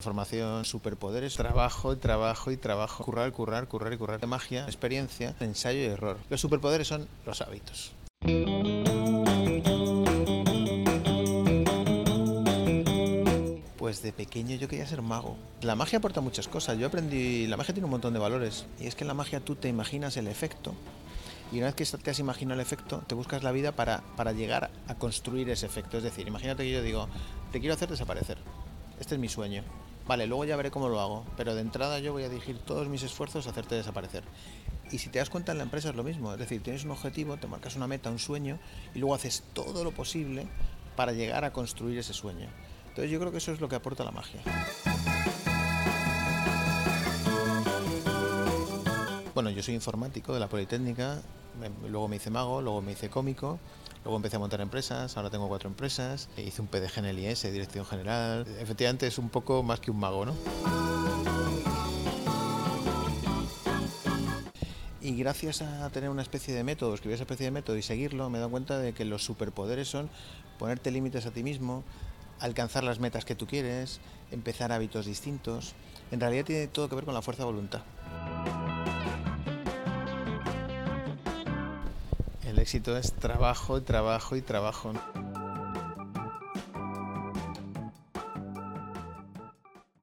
Formación, superpoderes, trabajo y trabajo y trabajo. Currar, currar, currar y currar. Magia, experiencia, ensayo y error. Los superpoderes son los hábitos. Pues de pequeño yo quería ser mago. La magia aporta muchas cosas. Yo aprendí, la magia tiene un montón de valores. Y es que en la magia tú te imaginas el efecto. Y una vez que te has imaginado el efecto, te buscas la vida para, para llegar a construir ese efecto. Es decir, imagínate que yo digo, te quiero hacer desaparecer. Este es mi sueño Vale, luego ya veré cómo lo hago, pero de entrada yo voy a dirigir todos mis esfuerzos a hacerte desaparecer. Y si te das cuenta en la empresa es lo mismo, es decir, tienes un objetivo, te marcas una meta, un sueño, y luego haces todo lo posible para llegar a construir ese sueño. Entonces yo creo que eso es lo que aporta la magia. Bueno, yo soy informático de la Politécnica, luego me hice mago, luego me hice cómico, luego empecé a montar empresas, ahora tengo cuatro empresas, e hice un PDG en el IS, Dirección General. Efectivamente es un poco más que un mago, ¿no? Y gracias a tener una especie de método, escribir esa especie de método y seguirlo, me he dado cuenta de que los superpoderes son ponerte límites a ti mismo, alcanzar las metas que tú quieres, empezar hábitos distintos. En realidad tiene todo que ver con la fuerza de voluntad. El éxito es trabajo, trabajo y trabajo.